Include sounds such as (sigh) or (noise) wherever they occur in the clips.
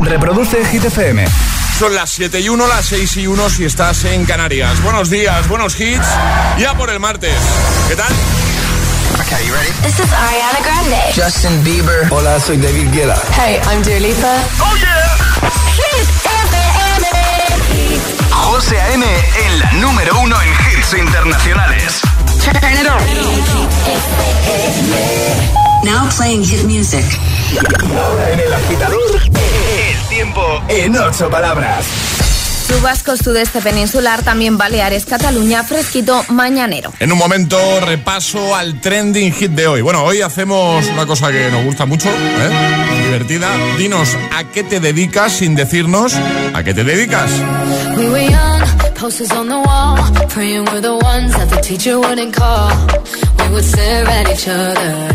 Reproduce Hit FM. Son las 7 y 1, las 6 y 1 si estás en Canarias. Buenos días, buenos hits. Ya por el martes. ¿Qué tal? Okay, you ready? This is Ariana Grande. Justin Bieber. Hola, soy David Guetta. Hey, I'm Dua Lipa. ¡Oh, yeah! Hit FM. José A.M. en la número uno en hits internacionales. Turn it on. Now playing hit music. Ahora en el agitador, el tiempo en ocho palabras. Chubascos sudeste peninsular, también Baleares, Cataluña, fresquito mañanero. En un momento, repaso al trending hit de hoy. Bueno, hoy hacemos una cosa que nos gusta mucho, ¿eh? divertida. Dinos a qué te dedicas sin decirnos a qué te dedicas. We were young, posters on the wall, praying we're the ones that the teacher wouldn't call. We would stare at each other,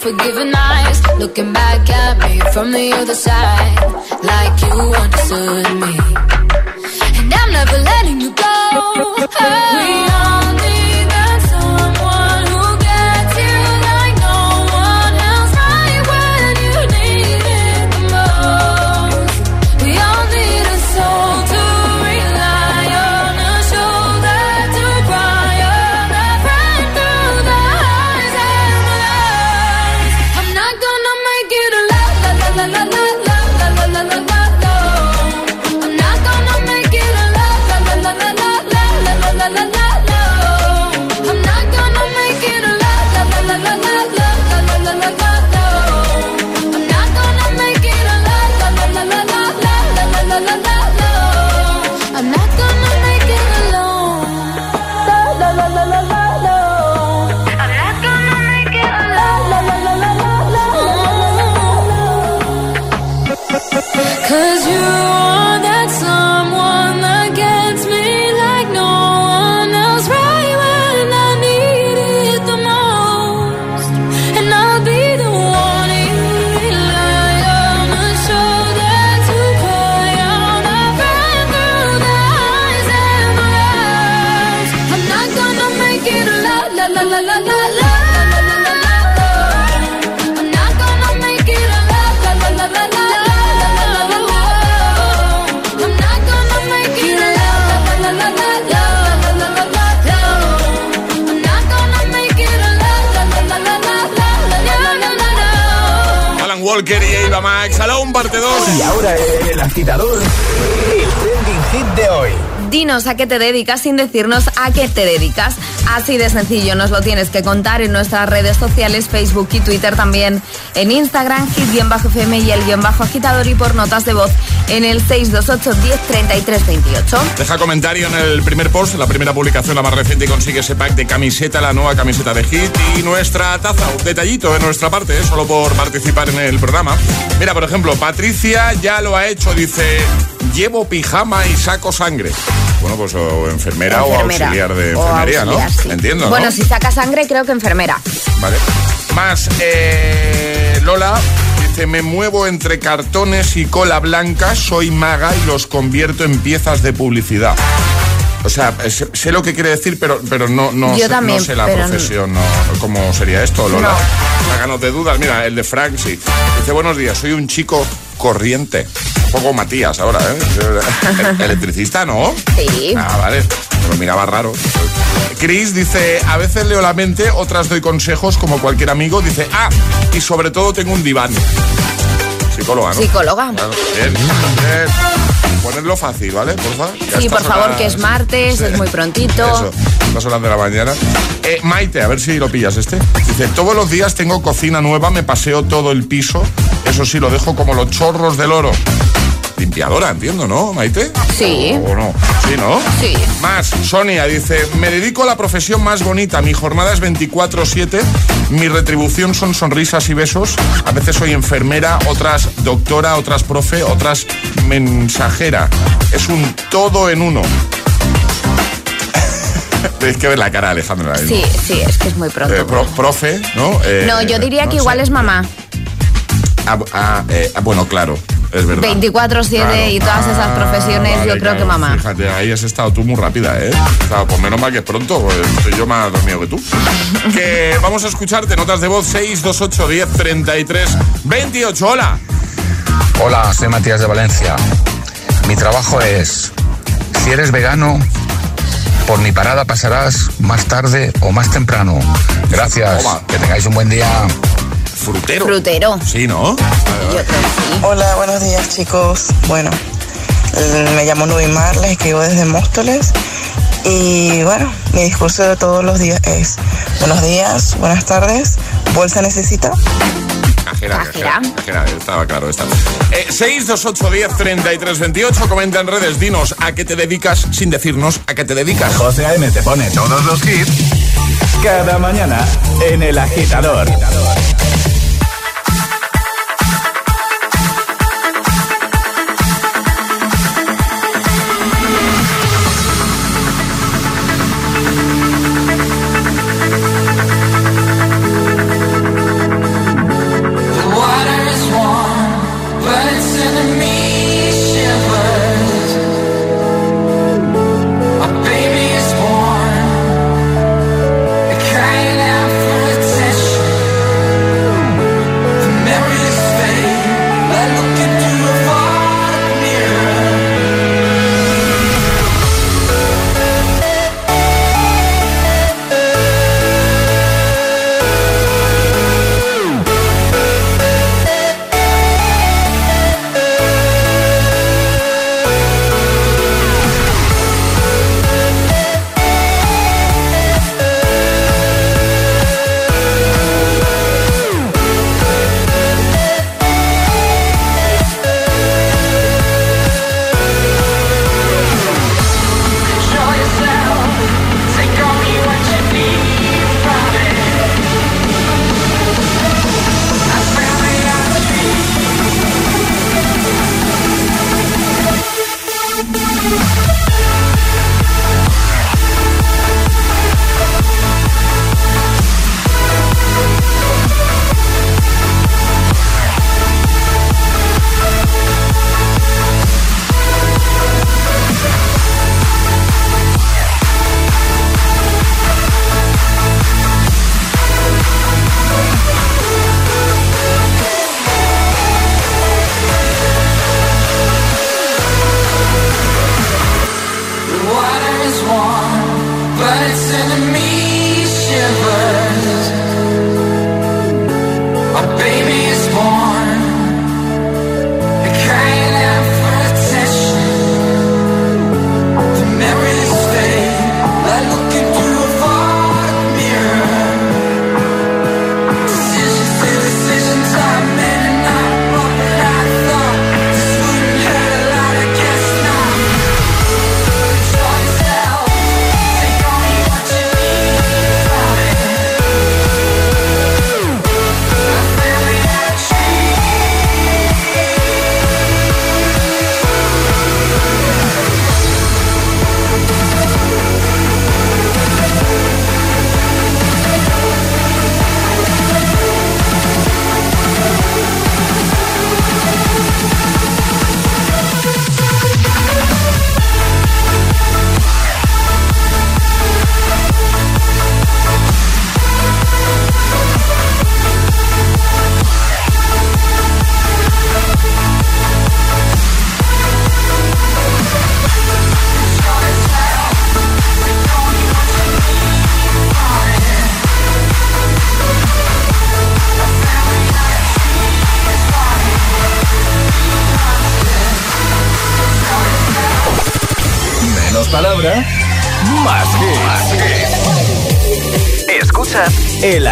forgiving eyes, looking back at me from the other side, like you understood me. Parte 2. Y ahora el agitador, el trending hit de hoy. Dinos a qué te dedicas sin decirnos a qué te dedicas. Así de sencillo, nos lo tienes que contar en nuestras redes sociales, Facebook y Twitter también, en Instagram, hit-fm y el guion bajo agitador y por notas de voz en el 628 10 33 28. Deja comentario en el primer post, la primera publicación, la más reciente, y consigue ese pack de camiseta, la nueva camiseta de Hit y nuestra taza. Un detallito de nuestra parte, ¿eh? solo por participar en el programa. Mira, por ejemplo, Patricia ya lo ha hecho, dice, llevo pijama y saco sangre. Bueno, pues o enfermera, o Enfermera. auxiliar de O enfermería, auxiliar, ¿no? sí. Entiendo, ¿no? Bueno, si saca sangre, creo que enfermera. Vale. Más, eh, Lola dice, me muevo entre cartones y cola blanca, soy maga y los convierto en piezas de publicidad. O sea, sé, sé lo que quiere decir, pero, pero no, no, Yo sé, también, no sé la profesión, no, cómo sería esto, Lola. No. De dudas. Mira, el de Frank, sí. Dice, buenos días, soy un chico corriente. Un poco Matías ahora, ¿eh? (laughs) Electricista, ¿no? Sí. Ah, vale. Lo miraba raro. Chris dice, a veces leo la mente, otras doy consejos como cualquier amigo. Dice, ah, y sobre todo tengo un diván. Psicóloga, ¿no? Psicóloga. Claro, bien, bien. Ponerlo fácil, ¿vale? Por favor. Ya Sí, por favor, horas- que es martes, es muy prontito. Eso, estas horas de la mañana. Eh, Maite, a ver si lo pillas este. Dice, todos los días tengo cocina nueva, me paseo todo el piso. Eso sí, lo dejo como los chorros del oro. Limpiadora, entiendo, ¿no, Maite? Sí. ¿O no? Sí, ¿no? Sí. Más, Sonia dice, me dedico a la profesión más bonita, mi jornada es 24/7, mi retribución son sonrisas y besos, a veces soy enfermera, otras doctora, otras profe, otras mensajera, es un todo en uno. (laughs) Tenéis que ver la cara de Alejandra. ahora Sí, mismo. sí, es que es muy pronto. Eh, pro- profe, ¿no? Eh, no, yo diría no que sé. igual es mamá. Ah, ah, eh, ah, bueno, claro, es verdad. 24/7 y todas esas profesiones, yo creo que mamá. Fíjate, ahí has estado tú muy rápida, ¿eh? O sea, pues menos mal que es pronto, pues soy yo más dormido que tú. (laughs) que vamos a escucharte, notas de voz 628 10 33 28. Hola. Hola, soy Matías de Valencia. Mi trabajo es, si eres vegano, por mi parada pasarás más tarde o más temprano. Gracias, Toma. que tengáis un buen día. Frutero. Frutero. Sí, ¿no? Yo creo que sí. Hola, buenos días chicos. Bueno, eh, me llamo Nubin Mar, les escribo desde Móstoles. Y bueno, mi discurso de todos los días es buenos días, buenas tardes, bolsa necesita. Cajera, Cajera. cajera, cajera, estaba claro esta. Eh, 628 10 33 28, comenta en redes, dinos a qué te dedicas sin decirnos a qué te dedicas. José A.M. te pone todos los hits cada mañana en El Agitador.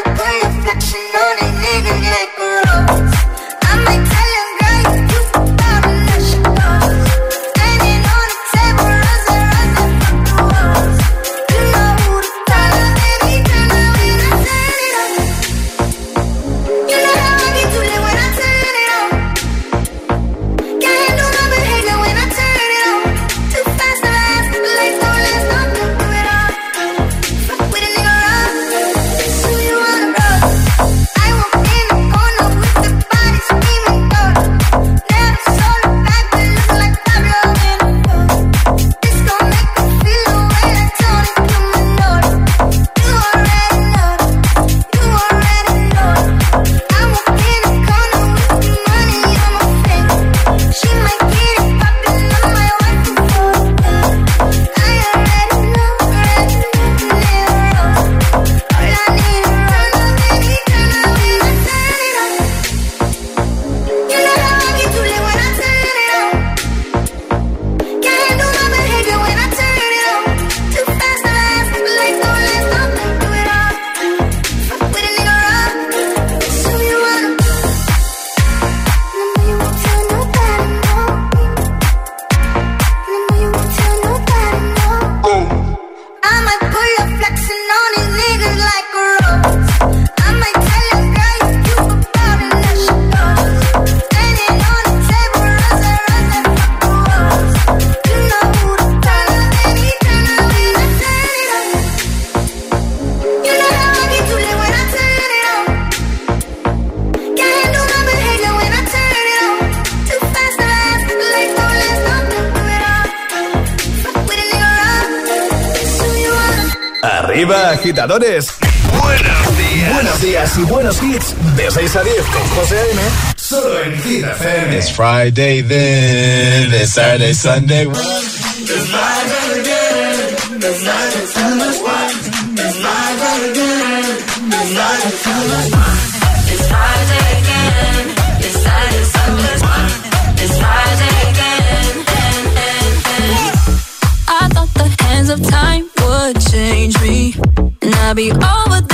reflection Arriba, agitadores. Buenos días. Buenos días y buenos hits. De 6 a 10 con José A.M. Solo en Hit FM. Friday then, it's Saturday, Sunday. Of time I'll be over. there.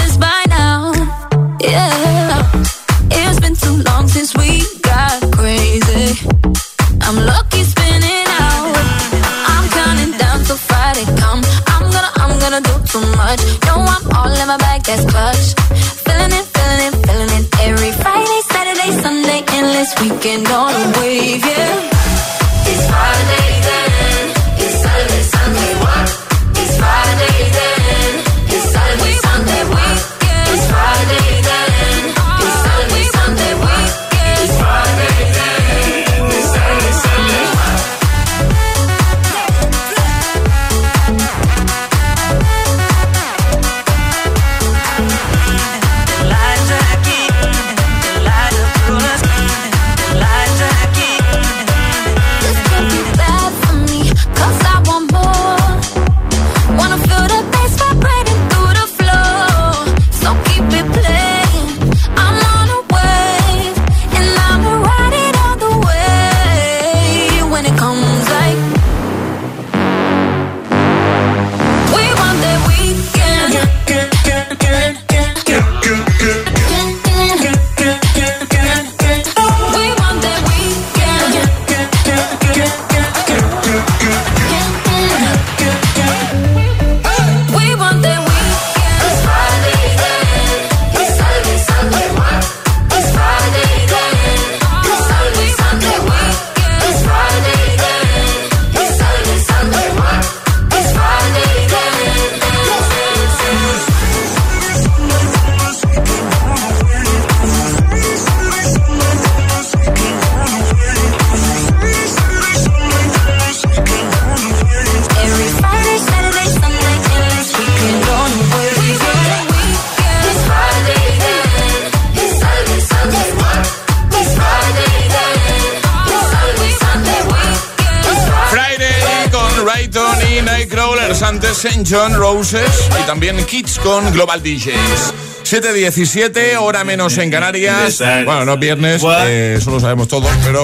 También Kids con Global DJs. 7.17, hora menos en Canarias. Bueno, no es viernes, eh, eso lo sabemos todos, pero,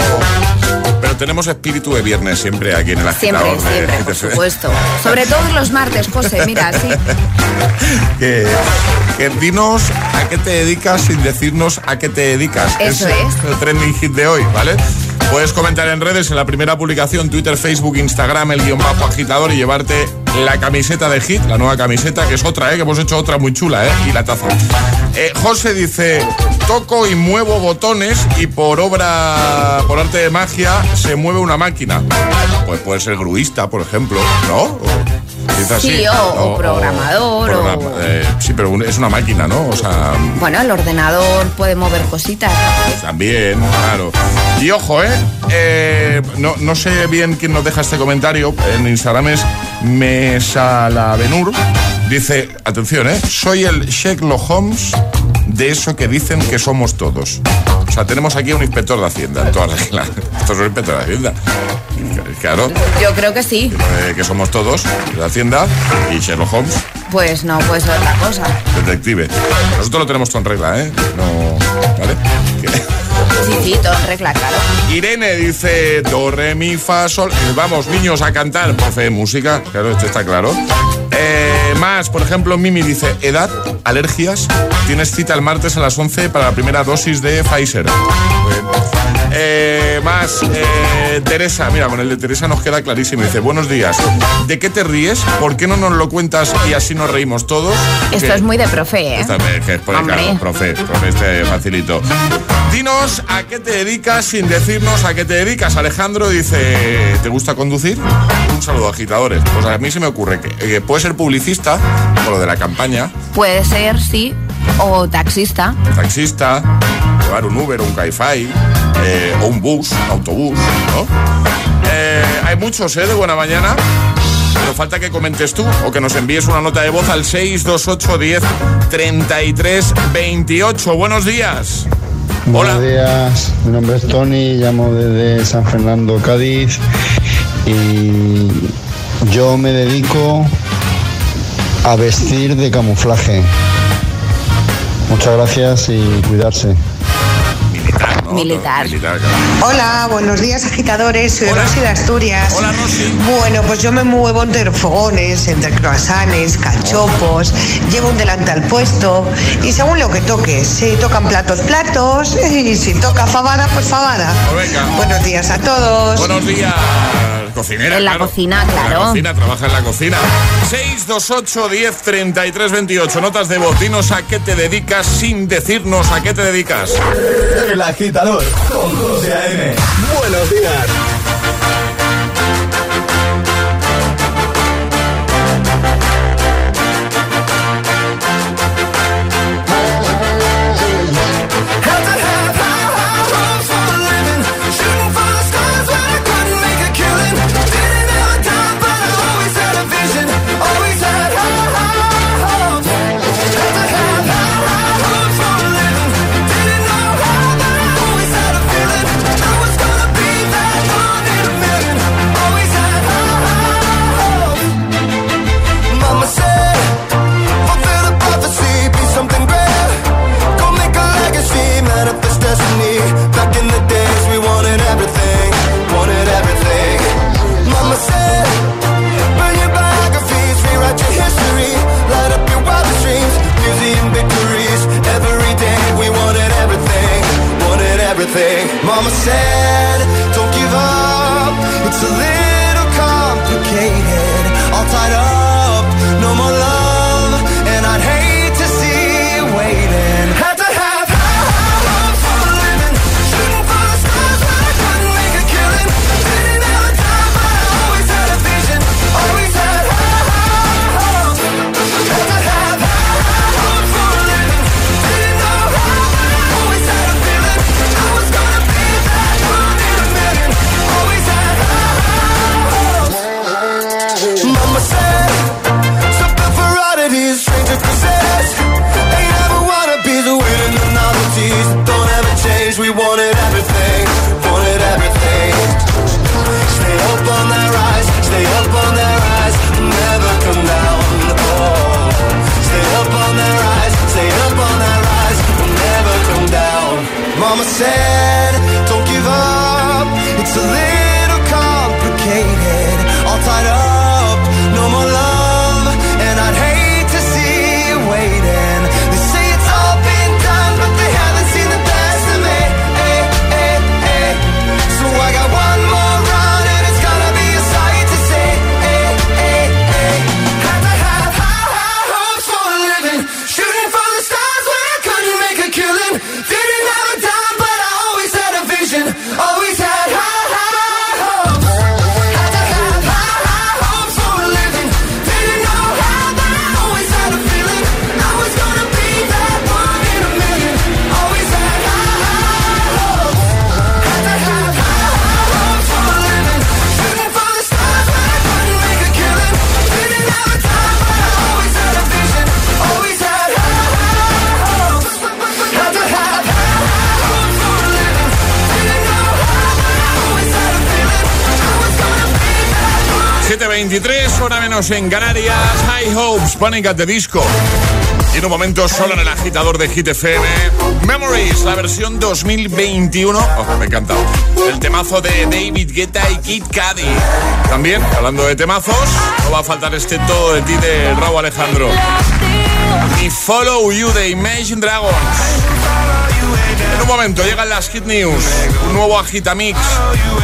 pero tenemos espíritu de viernes siempre aquí en el agitador. siempre, Hit por supuesto. Sobre todo los martes, José, mira, sí. (laughs) que, que dinos a qué te dedicas sin decirnos a qué te dedicas. Eso Ese es. el trending hit de hoy, ¿vale? Puedes comentar en redes, en la primera publicación, Twitter, Facebook, Instagram, el guion bajo agitador y llevarte la camiseta de hit, la nueva camiseta, que es otra, ¿eh? que hemos hecho otra muy chula, ¿eh? y la taza. Eh, José dice, toco y muevo botones y por obra, por arte de magia, se mueve una máquina. Pues puede ser gruista, por ejemplo, ¿no? O- así, Sí, o- o programador, o- programa- eh, sí, pero un- es una máquina, ¿no? O sea, Bueno, el ordenador puede mover cositas. también, claro. Y ojo, ¿eh? Eh, no, no sé bien quién nos deja este comentario. En Instagram es Mesalabenur. Dice, atención, ¿eh? Soy el Sherlock Holmes de eso que dicen que somos todos. O sea, tenemos aquí a un inspector de Hacienda en todas reglas. (laughs) Esto es un inspector de Hacienda. Claro, Yo creo que sí. que somos todos de Hacienda y Sherlock Holmes, Pues no, pues otra cosa. detective. Nosotros lo tenemos todo en regla, ¿eh? No, ¿Vale? Sí, claro. Irene dice do, re, mi, fa, sol. Eh, Vamos, niños, a cantar. Profe música, claro, esto está claro. Eh, más, por ejemplo, Mimi dice edad, alergias. Tienes cita el martes a las 11 para la primera dosis de Pfizer. Eh, más, eh, Teresa, mira, con el de Teresa nos queda clarísimo. Dice, buenos días. ¿De qué te ríes? ¿Por qué no nos lo cuentas y así nos reímos todos? Esto Que- es muy de profe, ¿eh? esta que es por el Hombre. claro, profe, profe, este facilito. Dinos a qué te dedicas sin decirnos a qué te dedicas. Alejandro dice, ¿te gusta conducir? Un saludo, agitadores. Pues a mí se me ocurre que, que puede ser publicista, por lo de la campaña, Puede ser, sí, o taxista. taxista, llevar un Uber, un Cabify, eh, o un bus, autobús, ¿no? Eh, hay muchos, ¿eh? De buena mañana. Pero falta que comentes tú o que nos envíes una nota de voz al 628 10 33 28. Buenos días. Buenos días, mi nombre es Tony, llamo desde San Fernando, Cádiz y yo me dedico a vestir de camuflaje. Muchas gracias y cuidarse. Militar, ¿no? Militar. Militar, claro. Hola, buenos días agitadores, soy Hola. Rosy de Asturias. Hola, Rosy. Bueno, pues yo me muevo entre fogones, entre croissants, cachopos, llevo un delantal puesto y según lo que toque, si tocan platos, platos y si toca fabada, pues fabada. Pues venga. Buenos días a todos. Buenos días, cocinera. En la claro. cocina, En la claro. cocina, trabaja en la cocina. 628 10 33 28. Notas de voz. Dinos a qué te dedicas sin decirnos a qué te dedicas. El agitador con José A.M. Buenos días. 7.23, hora menos en Canarias. High Hopes, Panic at the Disco. Y en un momento solo en el agitador de Hit FM. Memories, la versión 2021. Oh, me encanta. El temazo de David Guetta y Kid Cudi. También, hablando de temazos, no va a faltar este todo de ti de Raúl Alejandro. Y Follow You de Imagine Dragons. En un momento llegan las Hit News, un nuevo Agitamix,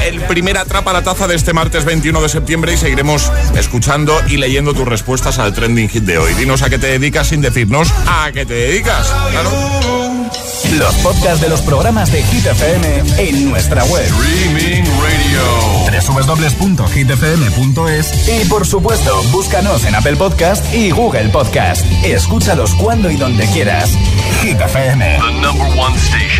el primer atrapa la taza de este martes 21 de septiembre y seguiremos escuchando y leyendo tus respuestas al trending hit de hoy. Dinos a qué te dedicas sin decirnos a qué te dedicas. Claro. Los podcasts de los programas de Hit FM en nuestra web. Streaming Radio. www.hitfm.es y por supuesto, búscanos en Apple Podcast y Google Podcast. Escúchalos cuando y donde quieras. Hit FM. number one station.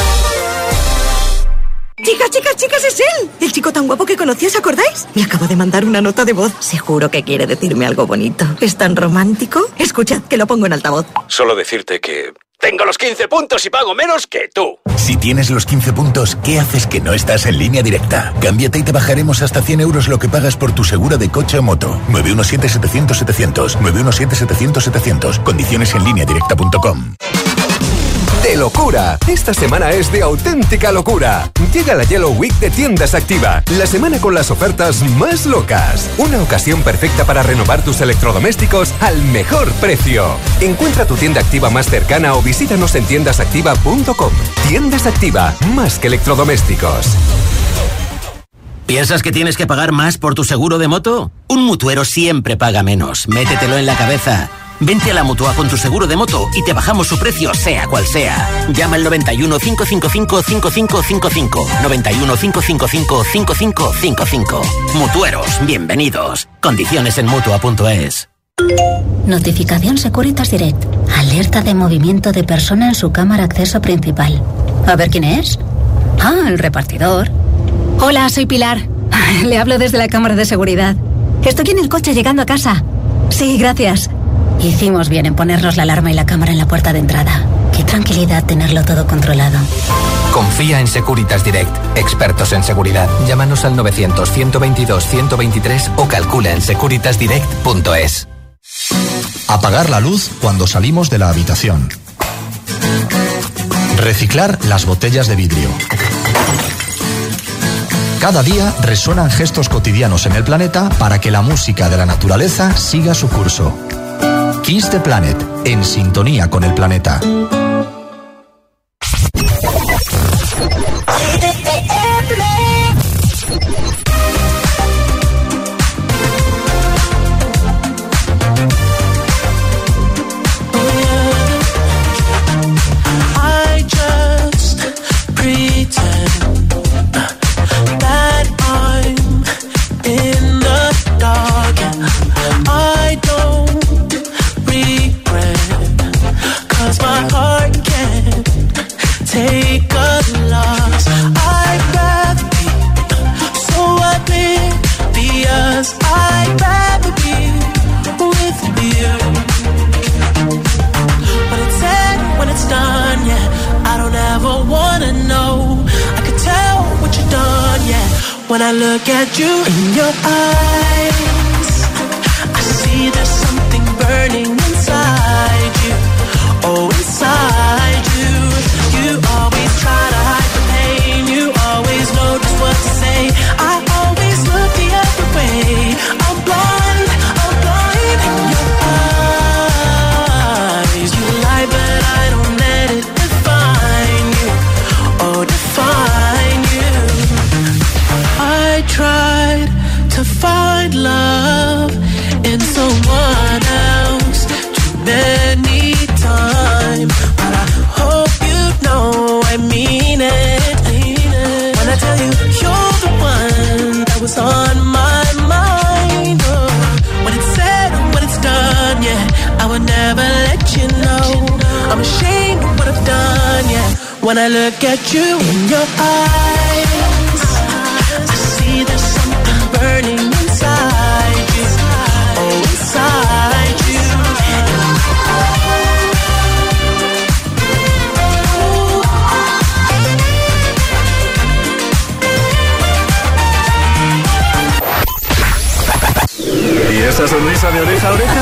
Chicas, chicas, chicas, es él. El chico tan guapo que conocí, ¿os acordáis? Me acabo de mandar una nota de voz. Seguro que quiere decirme algo bonito. ¿Es tan romántico? Escuchad, que lo pongo en altavoz. Solo decirte que tengo los 15 puntos y pago menos que tú. Si tienes los 15 puntos, ¿qué haces que no estás en línea directa? Cámbiate y te bajaremos hasta 100 euros lo que pagas por tu segura de coche o moto. 917-700-700. 917-700-700. Condiciones en línea directa.com. de locura. Esta semana es de auténtica locura. Llega la Yellow Week de Tiendas Activa, la semana con las ofertas más locas. Una ocasión perfecta para renovar tus electrodomésticos al mejor precio. Encuentra tu tienda activa más cercana o visítanos en tiendasactiva.com. Tiendas Activa, más que electrodomésticos. ¿Piensas que tienes que pagar más por tu seguro de moto? Un mutuero siempre paga menos. Métetelo en la cabeza. Vente a la mutua con tu seguro de moto y te bajamos su precio, sea cual sea. Llama al 91 555 5555. 91 555 5555. Mutueros, bienvenidos. Condiciones en mutua.es. Notificación Securitas Direct. Alerta de movimiento de persona en su cámara acceso principal. A ver quién es. Ah, el repartidor. Hola, soy Pilar. Le hablo desde la cámara de seguridad. Estoy en el coche llegando a casa. Sí, gracias. Hicimos bien en ponernos la alarma y la cámara en la puerta de entrada. Qué tranquilidad tenerlo todo controlado. Confía en Securitas Direct, expertos en seguridad. Llámanos al 900-122-123 o calcula en securitasdirect.es. Apagar la luz cuando salimos de la habitación. Reciclar las botellas de vidrio. Cada día resuenan gestos cotidianos en el planeta para que la música de la naturaleza siga su curso. Kiss the Planet, en sintonía con el planeta. When I look at you in your eyes, I see there's When I look at you in your eyes, I see there's something burning inside you. Oh, inside you. ¿Y esa sonrisa de oreja a oreja?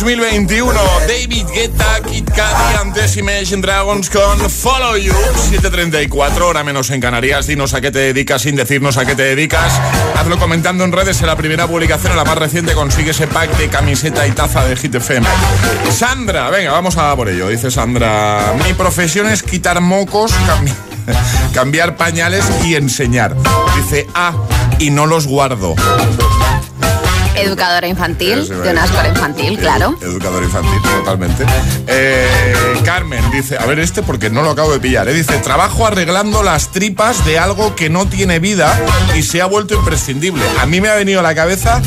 2021, David Guetta, Kid Cudi, antes Imagine Dragons con Follow You, 7.34, hora menos en Canarias, dinos a qué te dedicas sin decirnos a qué te dedicas, hazlo comentando en redes en la primera publicación, en la más reciente consigue ese pack de camiseta y taza de Hit FM. Sandra, venga, vamos a por ello, dice Sandra, mi profesión es quitar mocos, cambi- (laughs) cambiar pañales y enseñar. Dice, ah, y no los guardo. Educadora infantil, de una escuela infantil, claro. Educador infantil, totalmente. Eh, Carmen dice, a ver este porque no lo acabo de pillar. ¿eh? Dice, trabajo arreglando las tripas de algo que no tiene vida y se ha vuelto imprescindible. A mí me ha venido a la cabeza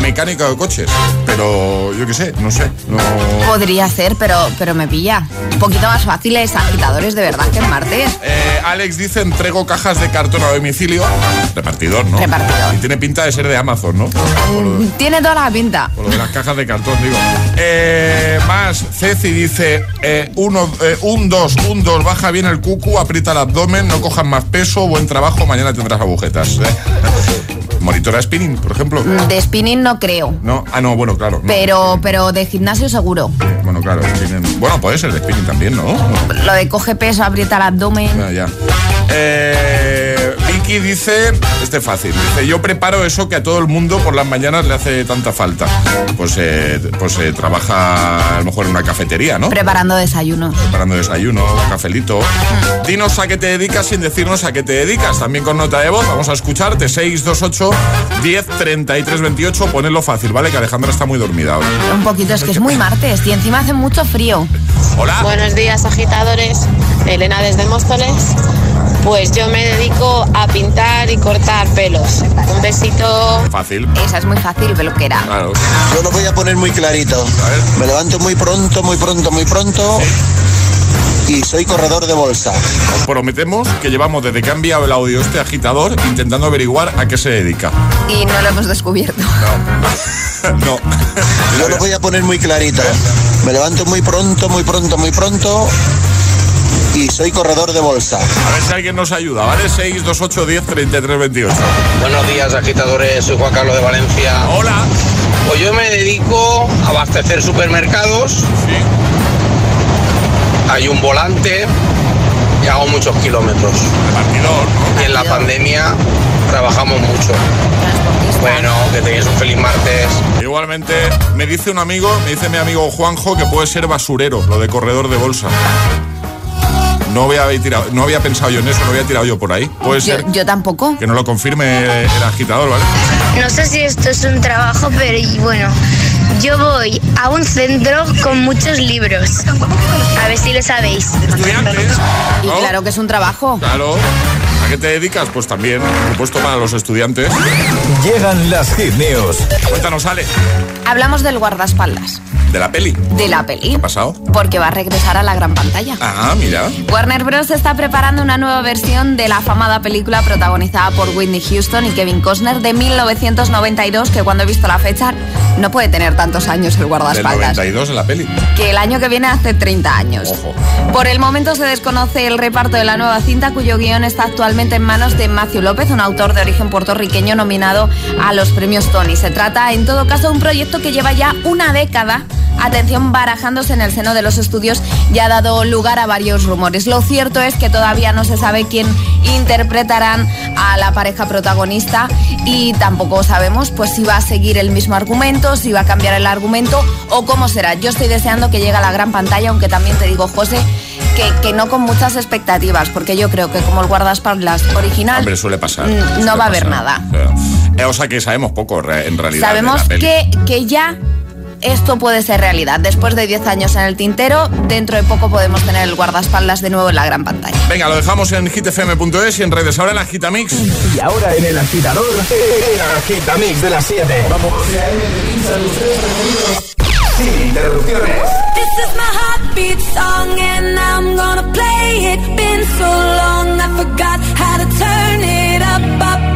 mecánica de coches, pero yo qué sé, no sé. No... Podría ser, pero, pero me pilla. Un poquito más fáciles agitadores de verdad que el martes. Eh, Alex dice, entrego cajas de cartón a domicilio. Repartidor, ¿no? Repartidor. Y tiene pinta de ser de Amazon, ¿no? Lo- Tiene toda la pinta. Por lo de las cajas de cartón, digo. Eh, más, Ceci dice, eh, uno, eh, un dos, un dos, baja bien el cucu, aprieta el abdomen, no cojas más peso, buen trabajo, mañana tendrás agujetas. ¿eh? (laughs) Monitora spinning, por ejemplo. De spinning no creo. No, ah, no, bueno, claro. no. Pero, pero de gimnasio seguro. Bueno, claro, spinning. Bueno, puede ser de spinning también, ¿no? Lo de coge peso, aprieta el abdomen. Ya. Eh, Vicky dice, este es fácil, dice, yo preparo eso que a todo el mundo por las mañanas le hace tanta falta. Pues, eh, pues eh, trabaja a lo mejor en una cafetería, ¿no? Preparando desayunos. preparando desayuno, cafelito. Dinos a qué te dedicas sin decirnos a qué te dedicas. También con nota de voz, vamos a escucharte. 628 10 33 28. Ponedlo fácil, ¿vale? Que Alejandra está muy dormida hoy. Un poquito, es que es muy martes y encima hace mucho frío. Hola. Buenos días, agitadores. Elena desde Móstoles. Pues yo me dedico a pintar y cortar pelos. Un besito. Fácil. Esa es muy fácil, peluquera. Claro. Yo lo voy a poner muy clarito. Me levanto muy pronto, muy pronto, muy pronto. Y soy corredor de bolsa. Os prometemos que llevamos desde que ha enviado el audio este agitador intentando averiguar a qué se dedica. Y no lo hemos descubierto. no. (laughs) Yo lo voy a poner muy clarito. Me levanto muy pronto, muy pronto, muy pronto. Y soy corredor de bolsa. A ver si alguien nos ayuda, ¿vale? 628 10 33 28. Buenos días, agitadores. Soy Juan Carlos de Valencia. Hola. Pues yo me dedico a abastecer supermercados. Hay un volante y hago muchos kilómetros. Y en la pandemia trabajamos mucho. Bueno, que tengáis un feliz martes. Igualmente, me dice un amigo, me dice mi amigo Juanjo que puede ser basurero, lo de corredor de bolsa. No había, tirado, no había pensado yo en eso, no había tirado yo por ahí. Puede Yo, ser yo tampoco. que no lo confirme el agitador, ¿vale? No sé si esto es un trabajo, pero y bueno, yo voy a un centro con muchos libros. A ver si lo sabéis. Estudiantes. Y claro que es un trabajo. Claro. ¿A qué te dedicas? Pues también, por supuesto, para los estudiantes. Llegan las hit news. Cuéntanos, Ale, Hablamos del guardaespaldas, de la peli. ¿Qué de la peli, ha pasado? porque va a regresar a la gran pantalla. Ah, mira. Warner Bros. está preparando una nueva versión de la afamada película protagonizada por Whitney Houston y Kevin Costner de 1992, que cuando he visto la fecha no puede tener tantos años el Del guardaespaldas. 92 en la peli. Que el año que viene hace 30 años. Por el momento se desconoce el reparto de la nueva cinta, cuyo guion está actualmente en manos de Matthew López, un autor de origen puertorriqueño nominado a los premios Tony. Se trata, en todo caso, de un proyecto que lleva ya una década atención barajándose en el seno de los estudios ya ha dado lugar a varios rumores. Lo cierto es que todavía no se sabe quién interpretarán a la pareja protagonista y tampoco sabemos pues si va a seguir el mismo argumento, si va a cambiar el argumento o cómo será. Yo estoy deseando que llegue a la gran pantalla, aunque también te digo, José, que, que, no con muchas expectativas, porque yo creo que como el guardaespaldas original. Hombre, suele pasar. Mm, suele no va pasar. a haber nada. Eh, o sea que sabemos poco en realidad. Sabemos que, que ya esto puede ser realidad. Después de 10 años en el tintero, dentro de poco podemos tener el guardaespaldas de nuevo en la gran pantalla. Venga, lo dejamos en hitfm.es y en redes. Ahora en Agitamix. Y ahora en el agitador, en Agitamix de las 7. Vamos. Sí, interrupciones. upbeat song and I'm gonna play it. Been so long, I forgot how to turn it up, up.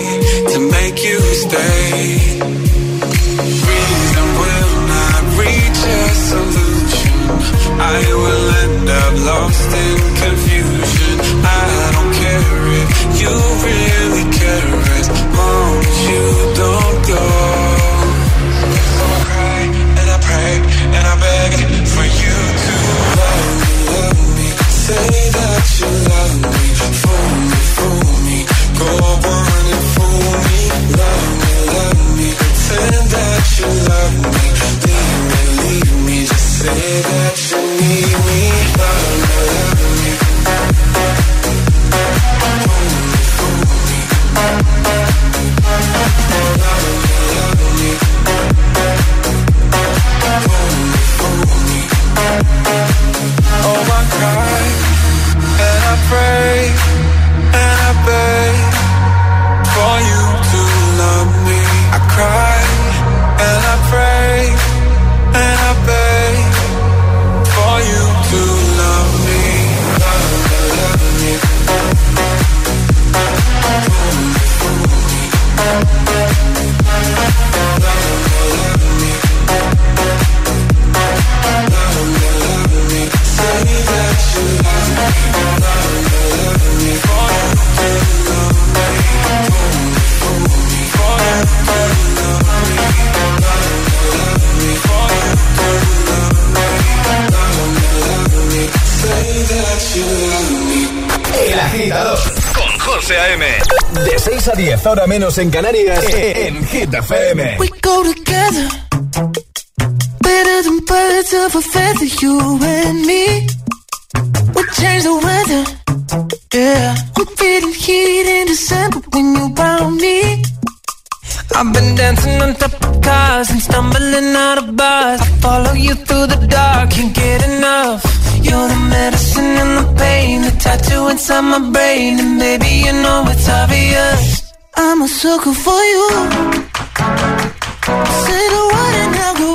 make you stay. Reason will not reach a solution. I will end up lost in confusion. I don't care if you really care as long as you don't go. 6 a 10, ahora menos en Canarias, en Hit FM. We go together better than birds of a feather, you and me. We change the weather, yeah. I'm feeling heat in December when you found me. I've been dancing on top of cars and stumbling out of bars. I follow you through the dark, can't get enough. You're the medicine and the pain, the tattoo inside my brain, and baby you know it's obvious. I'm a sucker for you. Say the word and I'll go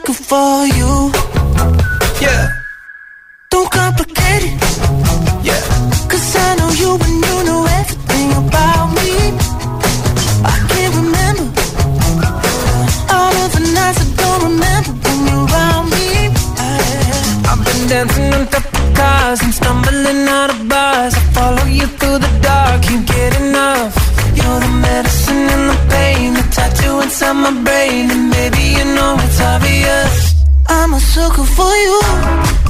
sucker for you. Yeah. Don't complicate it. Yeah. Cause I know you and you know everything about me. I can't remember all of the nights I don't remember when you're around me. I've been dancing on top of cars and stumbling out of bars. I follow you through the dark, can't get enough. You're the medicine and the pain, the tattoo inside my brain, obvious. I'm a sucker for you.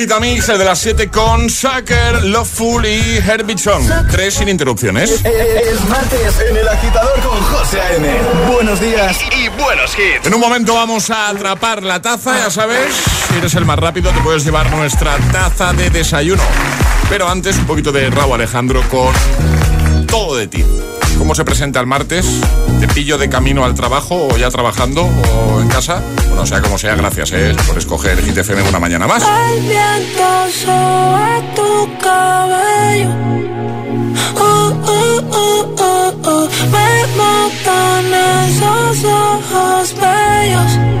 Agitamix, el de las 7 con Sucker, Loveful y Herbie Song. Tres sin interrupciones. Es martes en el agitador con José A.M. Buenos días y buenos hits. En un momento vamos a atrapar la taza, ya sabes. Si eres el más rápido, te puedes llevar nuestra taza de desayuno. Pero antes, un poquito de Raúl Alejandro con todo de ti. ¿Cómo se presenta el martes? ¿Te pillo de camino al trabajo o ya trabajando o en casa? Bueno, sea como sea, gracias eh, por escoger Hit FM una mañana más. El viento sobre tu cabello. Oh, oh, oh, oh, oh. Me matan esos ojos bellos.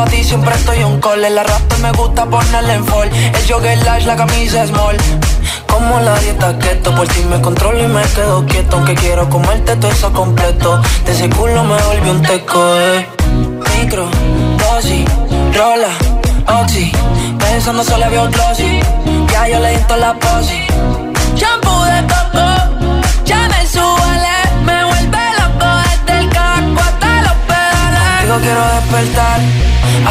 Pa' ti siempre estoy un call. En la rap me gusta ponerle en fall. El jogger large, la camisa small. Como la dieta keto, por ti me controlo y me quedo quieto. Aunque quiero comerte todo eso completo. De ese culo me volví un teco, eh. Micro, dosis, rola, oxi. Pensando solo había un glossy. Ya yo le di la posi.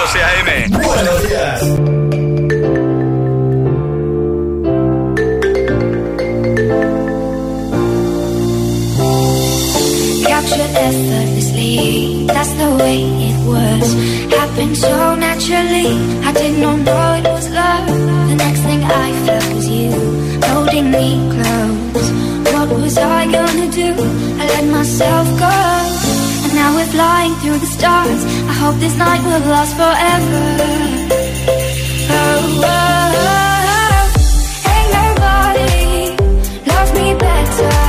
José A.M. Buenos días. Captured effortlessly, that's the way it was. Happened so naturally, I did not know it was love. The next thing I felt was you holding me close. What was I gonna do? I let myself go. Now we're flying through the stars. I hope this night will last forever. Oh, oh, oh. Ain't nobody loves me better.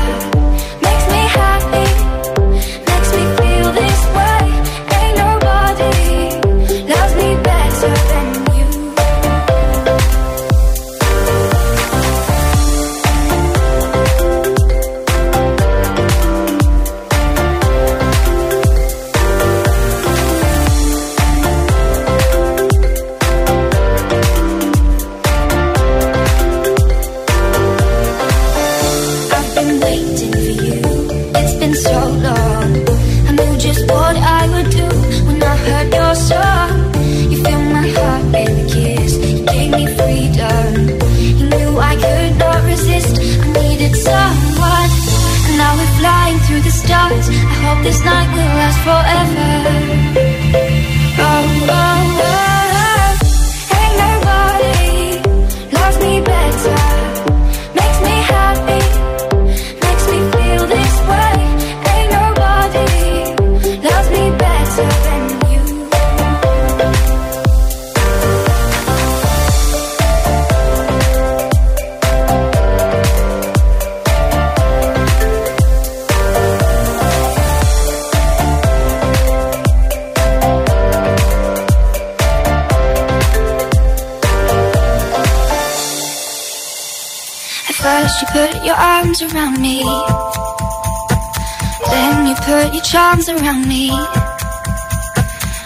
Your charms around me.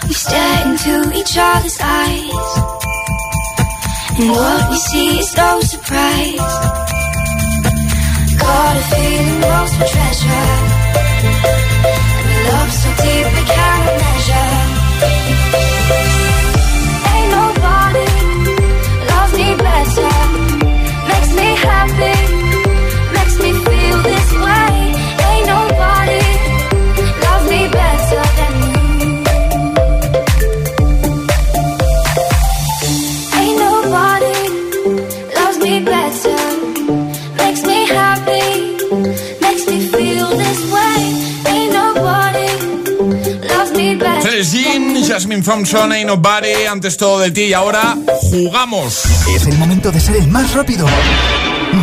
We stare into each other's eyes. And what we see is no surprise. Got a feeling lost for treasure. And love so deep we cannot Jasmine Thompson, Ain't Nobody, antes todo de ti y ahora jugamos. Es el momento de ser el más rápido.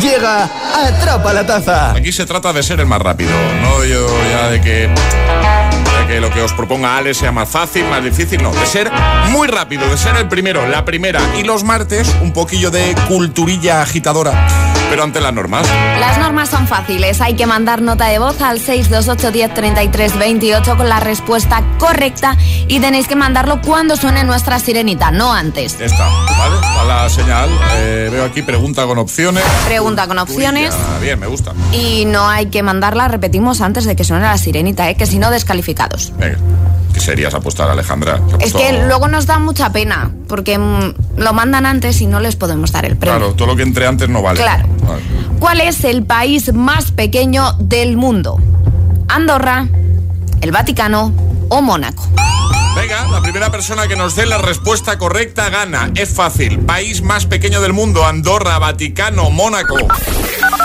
Llega Atrapa la Taza. Aquí se trata de ser el más rápido, no yo ya de que, de que lo que os proponga Ale sea más fácil, más difícil, no, de ser muy rápido, de ser el primero, la primera. Y los martes, un poquillo de culturilla agitadora, pero ante las normas. Las normas son fáciles. Hay que mandar nota de voz al 628 10 33 28 con la respuesta correcta y tenéis que mandarlo cuando suene nuestra sirenita, no antes. Ya está, ¿vale? Está la señal. Eh, veo aquí pregunta con opciones. Pregunta con opciones. Ah, bien, me gusta. Y no hay que mandarla, repetimos, antes de que suene la sirenita, ¿eh? que si no, descalificados. Venga, ¿qué serías apostar, Alejandra? ¿Qué Es que luego nos da mucha pena, porque mm, lo mandan antes y no les podemos dar el premio. Claro, todo lo que entre antes no vale. Claro. Vale. ¿Cuál es el país más pequeño del mundo? ¿Andorra, el Vaticano o Mónaco? Venga, la primera persona que nos dé la respuesta correcta gana. Es fácil. País más pequeño del mundo, Andorra, Vaticano, Mónaco.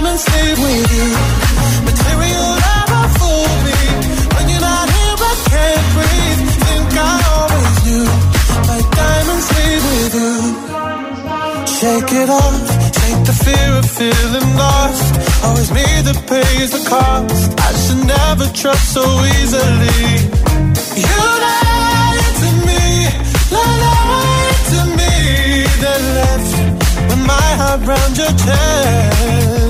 Diamonds leave with you. Material fool me. When you're not here, I can't breathe. Think I always knew. My diamonds leave with you. Shake it off. Take the fear of feeling lost. Always me that pays the cost. I should never trust so easily. You lied to me, lied to me. Left with my heart your chest.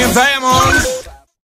hands. I